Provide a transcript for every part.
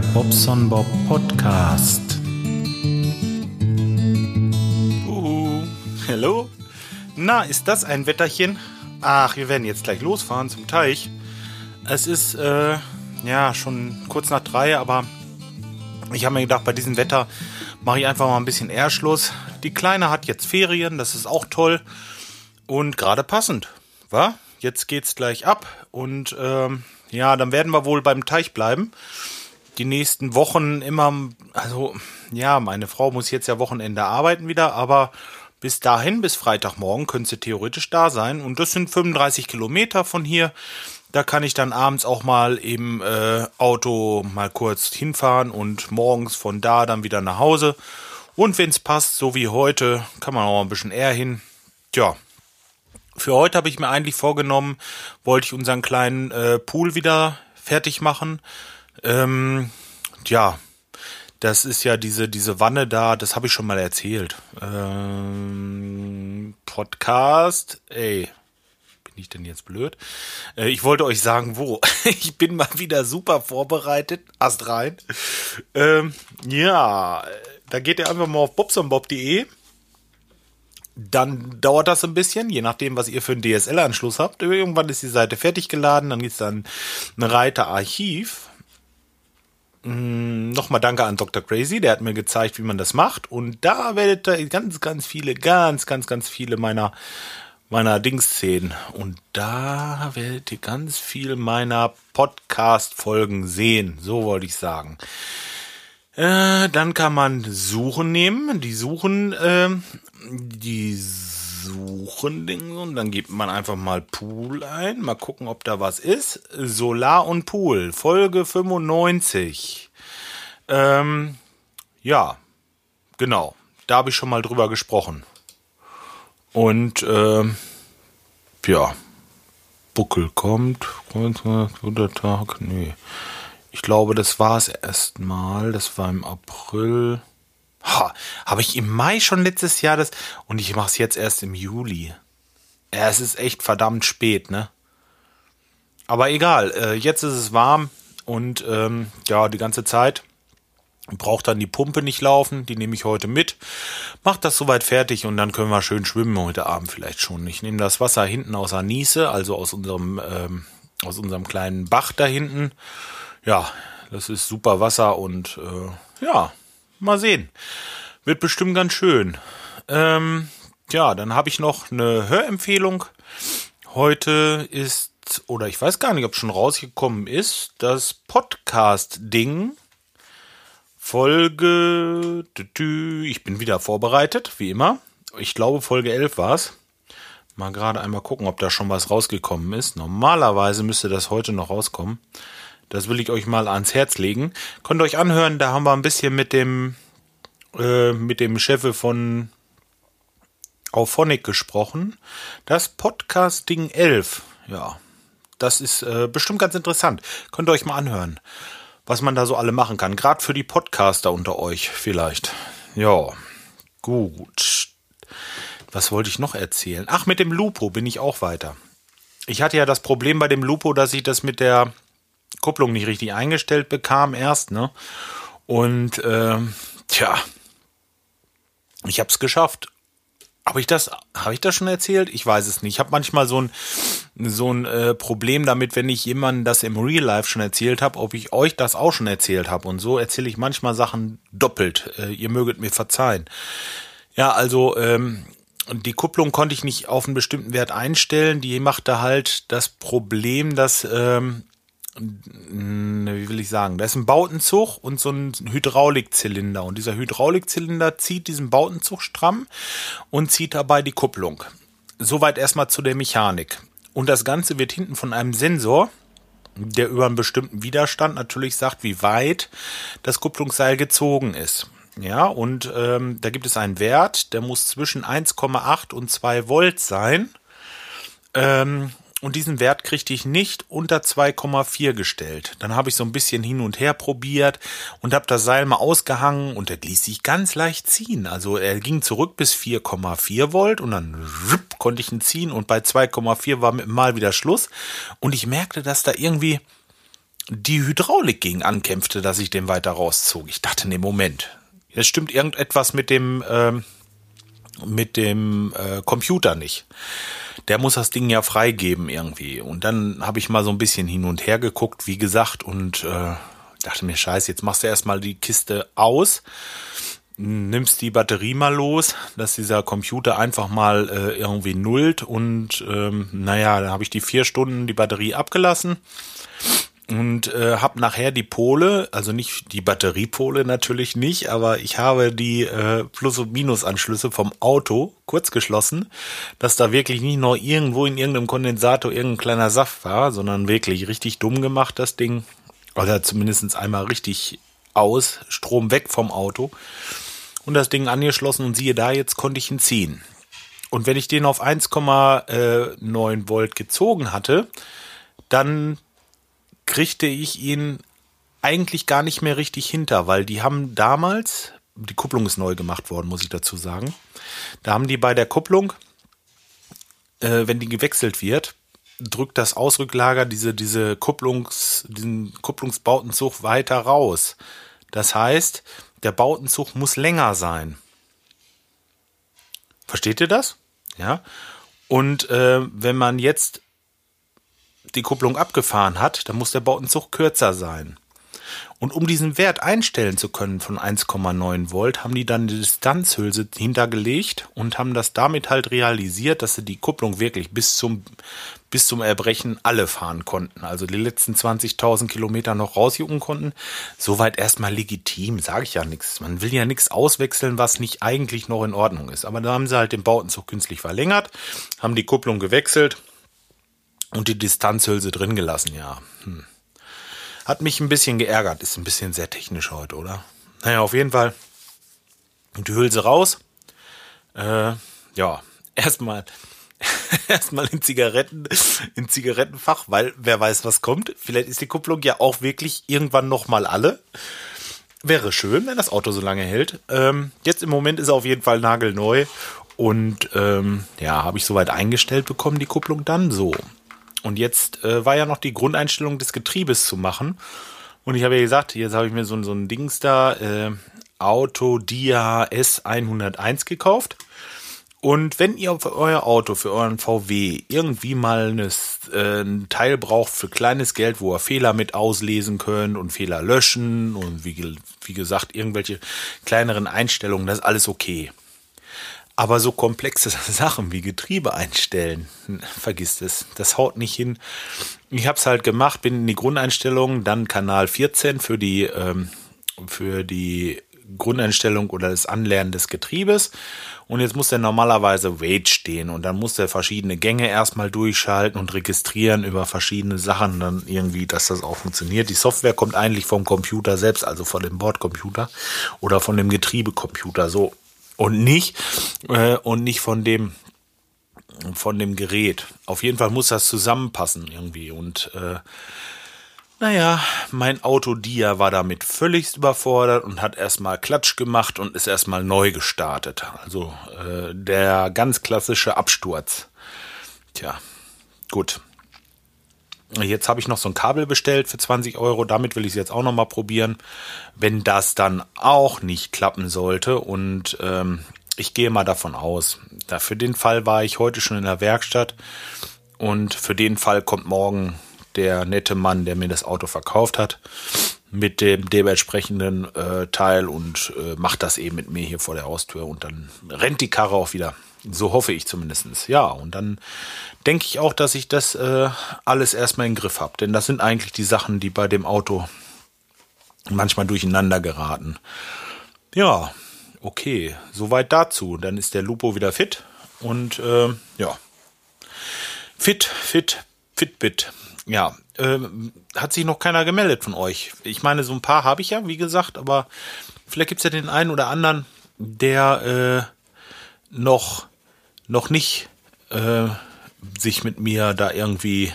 Bobson Bob Podcast. Uhu. Hallo? Na, ist das ein Wetterchen? Ach, wir werden jetzt gleich losfahren zum Teich. Es ist, äh, ja, schon kurz nach drei, aber ich habe mir gedacht, bei diesem Wetter mache ich einfach mal ein bisschen eher. Die Kleine hat jetzt Ferien, das ist auch toll. Und gerade passend, wa? Jetzt geht's gleich ab und ähm, ja, dann werden wir wohl beim Teich bleiben. Die nächsten Wochen immer, also ja, meine Frau muss jetzt ja Wochenende arbeiten wieder, aber bis dahin, bis Freitagmorgen, könnte sie theoretisch da sein. Und das sind 35 Kilometer von hier. Da kann ich dann abends auch mal im äh, Auto mal kurz hinfahren und morgens von da dann wieder nach Hause. Und wenn es passt, so wie heute, kann man auch ein bisschen eher hin. Tja, für heute habe ich mir eigentlich vorgenommen, wollte ich unseren kleinen äh, Pool wieder fertig machen. Ähm, ja, das ist ja diese, diese Wanne da, das habe ich schon mal erzählt. Ähm, Podcast, ey, bin ich denn jetzt blöd? Äh, ich wollte euch sagen, wo. ich bin mal wieder super vorbereitet. Ast rein. Ähm, ja, da geht ihr einfach mal auf bobsonbob.de dann dauert das ein bisschen, je nachdem, was ihr für einen DSL-Anschluss habt. Irgendwann ist die Seite fertig geladen, dann gibt's dann ein Reiter Archiv. Hm, Nochmal danke an Dr. Crazy, der hat mir gezeigt, wie man das macht. Und da werdet ihr ganz, ganz viele, ganz, ganz, ganz viele meiner, meiner Dings sehen. Und da werdet ihr ganz viel meiner Podcast-Folgen sehen. So wollte ich sagen. Äh, dann kann man Suchen nehmen. Die Suchen, äh, die Suchen Dinge und dann gibt man einfach mal Pool ein. Mal gucken, ob da was ist. Solar und Pool, Folge 95. Ähm, ja, genau. Da habe ich schon mal drüber gesprochen. Und äh, ja, Buckel kommt. Guter Tag. Nee. Ich glaube, das war es erstmal. Das war im April. Ha, habe ich im Mai schon letztes Jahr das und ich mache es jetzt erst im Juli. Ja, es ist echt verdammt spät, ne? Aber egal, äh, jetzt ist es warm und ähm, ja, die ganze Zeit braucht dann die Pumpe nicht laufen, die nehme ich heute mit. Mach das soweit fertig und dann können wir schön schwimmen heute Abend vielleicht schon. Ich nehme das Wasser hinten aus der Niese, also aus unserem ähm, aus unserem kleinen Bach da hinten ja, das ist super Wasser und äh, ja, mal sehen. Wird bestimmt ganz schön. Ähm, ja, dann habe ich noch eine Hörempfehlung. Heute ist, oder ich weiß gar nicht, ob schon rausgekommen ist, das Podcast-Ding. Folge, ich bin wieder vorbereitet, wie immer. Ich glaube, Folge 11 war es. Mal gerade einmal gucken, ob da schon was rausgekommen ist. Normalerweise müsste das heute noch rauskommen. Das will ich euch mal ans Herz legen. Könnt ihr euch anhören, da haben wir ein bisschen mit dem, äh, mit dem Chef von Auphonic gesprochen. Das Podcasting 11. Ja, das ist äh, bestimmt ganz interessant. Könnt ihr euch mal anhören, was man da so alle machen kann. Gerade für die Podcaster unter euch vielleicht. Ja, gut. Was wollte ich noch erzählen? Ach, mit dem Lupo bin ich auch weiter. Ich hatte ja das Problem bei dem Lupo, dass ich das mit der Kupplung nicht richtig eingestellt bekam erst, ne? Und äh, tja, ich habe es geschafft. Habe ich das, habe ich das schon erzählt? Ich weiß es nicht. Ich habe manchmal so ein so ein äh, Problem damit, wenn ich jemandem das im Real Life schon erzählt habe, ob ich euch das auch schon erzählt habe. Und so erzähle ich manchmal Sachen doppelt. Äh, ihr möget mir verzeihen. Ja, also ähm, die Kupplung konnte ich nicht auf einen bestimmten Wert einstellen. Die machte halt das Problem, dass ähm, wie will ich sagen, da ist ein Bautenzug und so ein Hydraulikzylinder. Und dieser Hydraulikzylinder zieht diesen Bautenzug stramm und zieht dabei die Kupplung. Soweit erstmal zu der Mechanik. Und das Ganze wird hinten von einem Sensor, der über einen bestimmten Widerstand natürlich sagt, wie weit das Kupplungsseil gezogen ist. Ja, und ähm, da gibt es einen Wert, der muss zwischen 1,8 und 2 Volt sein. Ähm, und diesen Wert kriegte ich nicht unter 2,4 gestellt. Dann habe ich so ein bisschen hin und her probiert und habe das Seil mal ausgehangen und er ließ sich ganz leicht ziehen. Also er ging zurück bis 4,4 Volt und dann ripp, konnte ich ihn ziehen und bei 2,4 war mal wieder Schluss und ich merkte, dass da irgendwie die Hydraulik gegen ankämpfte, dass ich den weiter rauszog. Ich dachte, nee, Moment. Es stimmt irgendetwas mit dem, ähm, mit dem äh, Computer nicht. Der muss das Ding ja freigeben irgendwie. Und dann habe ich mal so ein bisschen hin und her geguckt, wie gesagt, und äh, dachte mir, scheiße, jetzt machst du erstmal die Kiste aus, nimmst die Batterie mal los, dass dieser Computer einfach mal äh, irgendwie nullt und ähm, naja, da habe ich die vier Stunden die Batterie abgelassen und äh, habe nachher die Pole, also nicht die Batteriepole natürlich nicht, aber ich habe die äh, Plus- und Minusanschlüsse vom Auto kurz geschlossen, dass da wirklich nicht noch irgendwo in irgendeinem Kondensator irgendein kleiner Saft war, sondern wirklich richtig dumm gemacht das Ding. Oder zumindest einmal richtig aus, Strom weg vom Auto und das Ding angeschlossen und siehe da, jetzt konnte ich ihn ziehen. Und wenn ich den auf 1,9 Volt gezogen hatte, dann kriegte ich ihn eigentlich gar nicht mehr richtig hinter, weil die haben damals, die Kupplung ist neu gemacht worden, muss ich dazu sagen, da haben die bei der Kupplung, äh, wenn die gewechselt wird, drückt das Ausrücklager diese, diese Kupplungs, diesen Kupplungsbautenzug weiter raus. Das heißt, der Bautenzug muss länger sein. Versteht ihr das? Ja. Und äh, wenn man jetzt die Kupplung abgefahren hat, dann muss der Bautenzug kürzer sein. Und um diesen Wert einstellen zu können von 1,9 Volt, haben die dann die Distanzhülse hintergelegt und haben das damit halt realisiert, dass sie die Kupplung wirklich bis zum, bis zum Erbrechen alle fahren konnten. Also die letzten 20.000 Kilometer noch rausjucken konnten. Soweit erstmal legitim, sage ich ja nichts. Man will ja nichts auswechseln, was nicht eigentlich noch in Ordnung ist. Aber da haben sie halt den Bautenzug künstlich verlängert, haben die Kupplung gewechselt und die Distanzhülse drin gelassen, ja. Hm. Hat mich ein bisschen geärgert. Ist ein bisschen sehr technisch heute, oder? Naja, auf jeden Fall. Die Hülse raus. Äh, ja, erstmal erstmal in Zigaretten, in Zigarettenfach, weil wer weiß, was kommt. Vielleicht ist die Kupplung ja auch wirklich irgendwann nochmal alle. Wäre schön, wenn das Auto so lange hält. Ähm, jetzt im Moment ist er auf jeden Fall nagelneu. Und ähm, ja, habe ich soweit eingestellt bekommen, die Kupplung dann so. Und jetzt äh, war ja noch die Grundeinstellung des Getriebes zu machen. Und ich habe ja gesagt, jetzt habe ich mir so, so ein Dings da, äh, Auto Dia S101 gekauft. Und wenn ihr für euer Auto, für euren VW irgendwie mal eines, äh, ein Teil braucht für kleines Geld, wo ihr Fehler mit auslesen könnt und Fehler löschen und wie, wie gesagt, irgendwelche kleineren Einstellungen, das ist alles okay. Aber so komplexe Sachen wie Getriebe einstellen, vergisst es. Das haut nicht hin. Ich habe es halt gemacht, bin in die Grundeinstellungen, dann Kanal 14 für die, ähm, für die Grundeinstellung oder das Anlernen des Getriebes. Und jetzt muss der normalerweise Wait stehen und dann muss der verschiedene Gänge erstmal durchschalten und registrieren über verschiedene Sachen dann irgendwie, dass das auch funktioniert. Die Software kommt eigentlich vom Computer selbst, also von dem Bordcomputer oder von dem Getriebecomputer. So und nicht äh, und nicht von dem von dem Gerät. Auf jeden Fall muss das zusammenpassen irgendwie und äh, naja, mein Auto Dia war damit völlig überfordert und hat erstmal Klatsch gemacht und ist erstmal neu gestartet. Also äh, der ganz klassische Absturz. Tja, gut. Jetzt habe ich noch so ein Kabel bestellt für 20 Euro. Damit will ich es jetzt auch noch mal probieren. Wenn das dann auch nicht klappen sollte und ähm, ich gehe mal davon aus. Für den Fall war ich heute schon in der Werkstatt und für den Fall kommt morgen der nette Mann, der mir das Auto verkauft hat, mit dem dementsprechenden äh, Teil und äh, macht das eben mit mir hier vor der Haustür und dann rennt die Karre auch wieder. So hoffe ich zumindestens. Ja, und dann denke ich auch, dass ich das äh, alles erstmal in den Griff habe. Denn das sind eigentlich die Sachen, die bei dem Auto manchmal durcheinander geraten. Ja, okay, soweit dazu. Dann ist der Lupo wieder fit und äh, ja, fit, fit, fitbit. Ja, äh, hat sich noch keiner gemeldet von euch. Ich meine, so ein paar habe ich ja, wie gesagt, aber vielleicht gibt es ja den einen oder anderen, der äh, noch, noch nicht äh, sich mit mir da irgendwie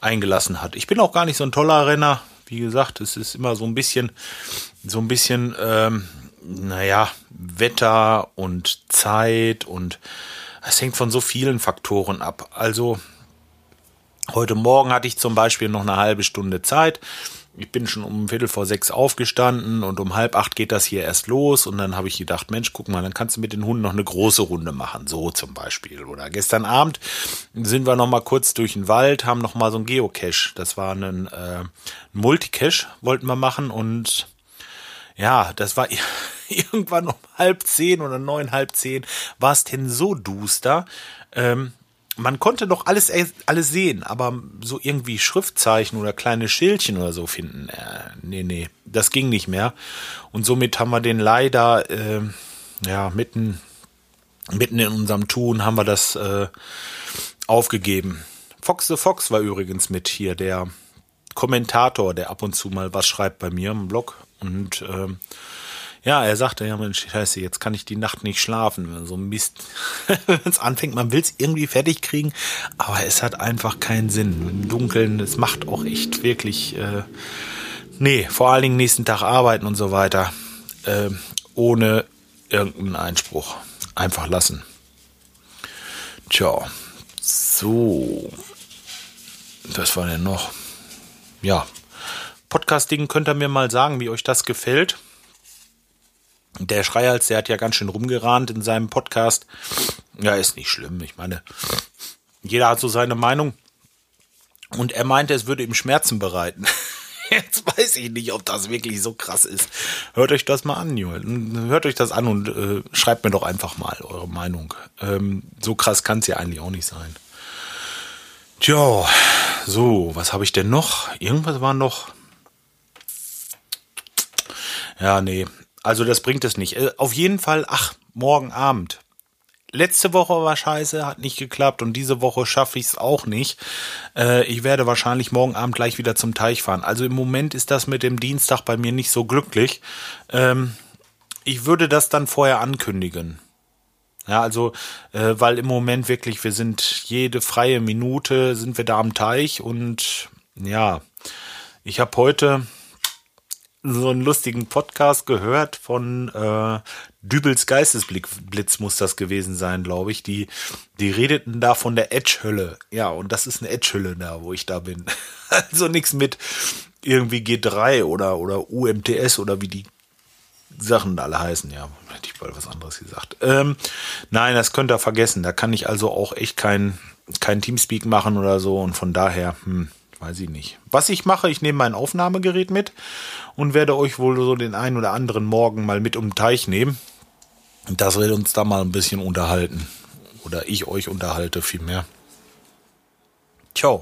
eingelassen hat. Ich bin auch gar nicht so ein toller Renner. Wie gesagt, es ist immer so ein bisschen, so ein bisschen, ähm, naja, Wetter und Zeit und es hängt von so vielen Faktoren ab. Also Heute Morgen hatte ich zum Beispiel noch eine halbe Stunde Zeit. Ich bin schon um Viertel vor sechs aufgestanden und um halb acht geht das hier erst los. Und dann habe ich gedacht, Mensch, guck mal, dann kannst du mit den Hunden noch eine große Runde machen. So zum Beispiel. Oder gestern Abend sind wir noch mal kurz durch den Wald, haben noch mal so ein Geocache. Das war ein, äh, Multicache, wollten wir machen. Und ja, das war irgendwann um halb zehn oder neun, halb zehn. War es denn so duster? Ähm, man konnte doch alles, alles sehen, aber so irgendwie Schriftzeichen oder kleine Schildchen oder so finden, äh, nee, nee, das ging nicht mehr. Und somit haben wir den leider, äh, ja, mitten, mitten in unserem Tun haben wir das äh, aufgegeben. Fox the Fox war übrigens mit hier, der Kommentator, der ab und zu mal was schreibt bei mir im Blog. Und ähm, ja, er sagte, ja Mensch, scheiße, jetzt kann ich die Nacht nicht schlafen. So ein Mist. Wenn es anfängt, man will es irgendwie fertig kriegen, aber es hat einfach keinen Sinn. Im Dunkeln, es macht auch echt wirklich, äh, nee, vor allen Dingen nächsten Tag arbeiten und so weiter, äh, ohne irgendeinen Einspruch. Einfach lassen. Tja, so. Was war denn noch? Ja, Podcasting könnt ihr mir mal sagen, wie euch das gefällt. Der Schreihals, der hat ja ganz schön rumgerahnt in seinem Podcast. Ja, ist nicht schlimm. Ich meine, jeder hat so seine Meinung. Und er meinte, es würde ihm Schmerzen bereiten. Jetzt weiß ich nicht, ob das wirklich so krass ist. Hört euch das mal an, Junge. Hört euch das an und äh, schreibt mir doch einfach mal eure Meinung. Ähm, so krass kann es ja eigentlich auch nicht sein. Tja, so, was habe ich denn noch? Irgendwas war noch. Ja, nee, also das bringt es nicht. Äh, auf jeden Fall, ach, morgen Abend. Letzte Woche war scheiße, hat nicht geklappt und diese Woche schaffe ich es auch nicht. Äh, ich werde wahrscheinlich morgen Abend gleich wieder zum Teich fahren. Also im Moment ist das mit dem Dienstag bei mir nicht so glücklich. Ähm, ich würde das dann vorher ankündigen. Ja, also, äh, weil im Moment wirklich, wir sind jede freie Minute, sind wir da am Teich und ja, ich habe heute so einen lustigen Podcast gehört von äh, Dübels Geistesblitz muss das gewesen sein, glaube ich. Die, die redeten da von der Edge-Hölle. Ja, und das ist eine Edge-Hölle da, wo ich da bin. also nichts mit irgendwie G3 oder, oder UMTS oder wie die Sachen alle heißen. Ja, hätte ich bald was anderes gesagt. Ähm, nein, das könnt ihr vergessen. Da kann ich also auch echt kein, kein Teamspeak machen oder so. Und von daher, hm, weiß ich nicht. Was ich mache, ich nehme mein Aufnahmegerät mit und werde euch wohl so den einen oder anderen Morgen mal mit um den Teich nehmen. Das wird uns da mal ein bisschen unterhalten. Oder ich euch unterhalte vielmehr. Tja.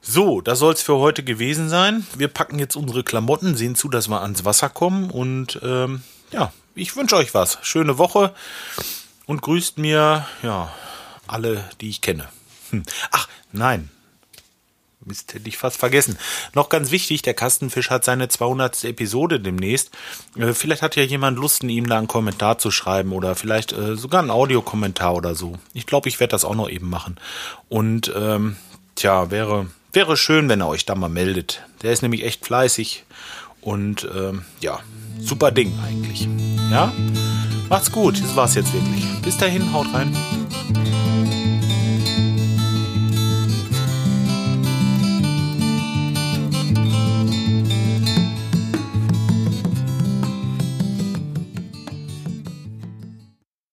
So, das soll es für heute gewesen sein. Wir packen jetzt unsere Klamotten, sehen zu, dass wir ans Wasser kommen. Und ähm, ja, ich wünsche euch was. Schöne Woche und grüßt mir ja alle, die ich kenne. Hm. Ach, nein, Mist, hätte ich fast vergessen. Noch ganz wichtig, der Kastenfisch hat seine 200. Episode demnächst. Äh, vielleicht hat ja jemand Lust, ihm da einen Kommentar zu schreiben oder vielleicht äh, sogar einen Audiokommentar oder so. Ich glaube, ich werde das auch noch eben machen. Und ähm, tja, wäre, wäre schön, wenn er euch da mal meldet. Der ist nämlich echt fleißig und ähm, ja, super Ding eigentlich. Ja, macht's gut, das war's jetzt wirklich. Bis dahin, haut rein.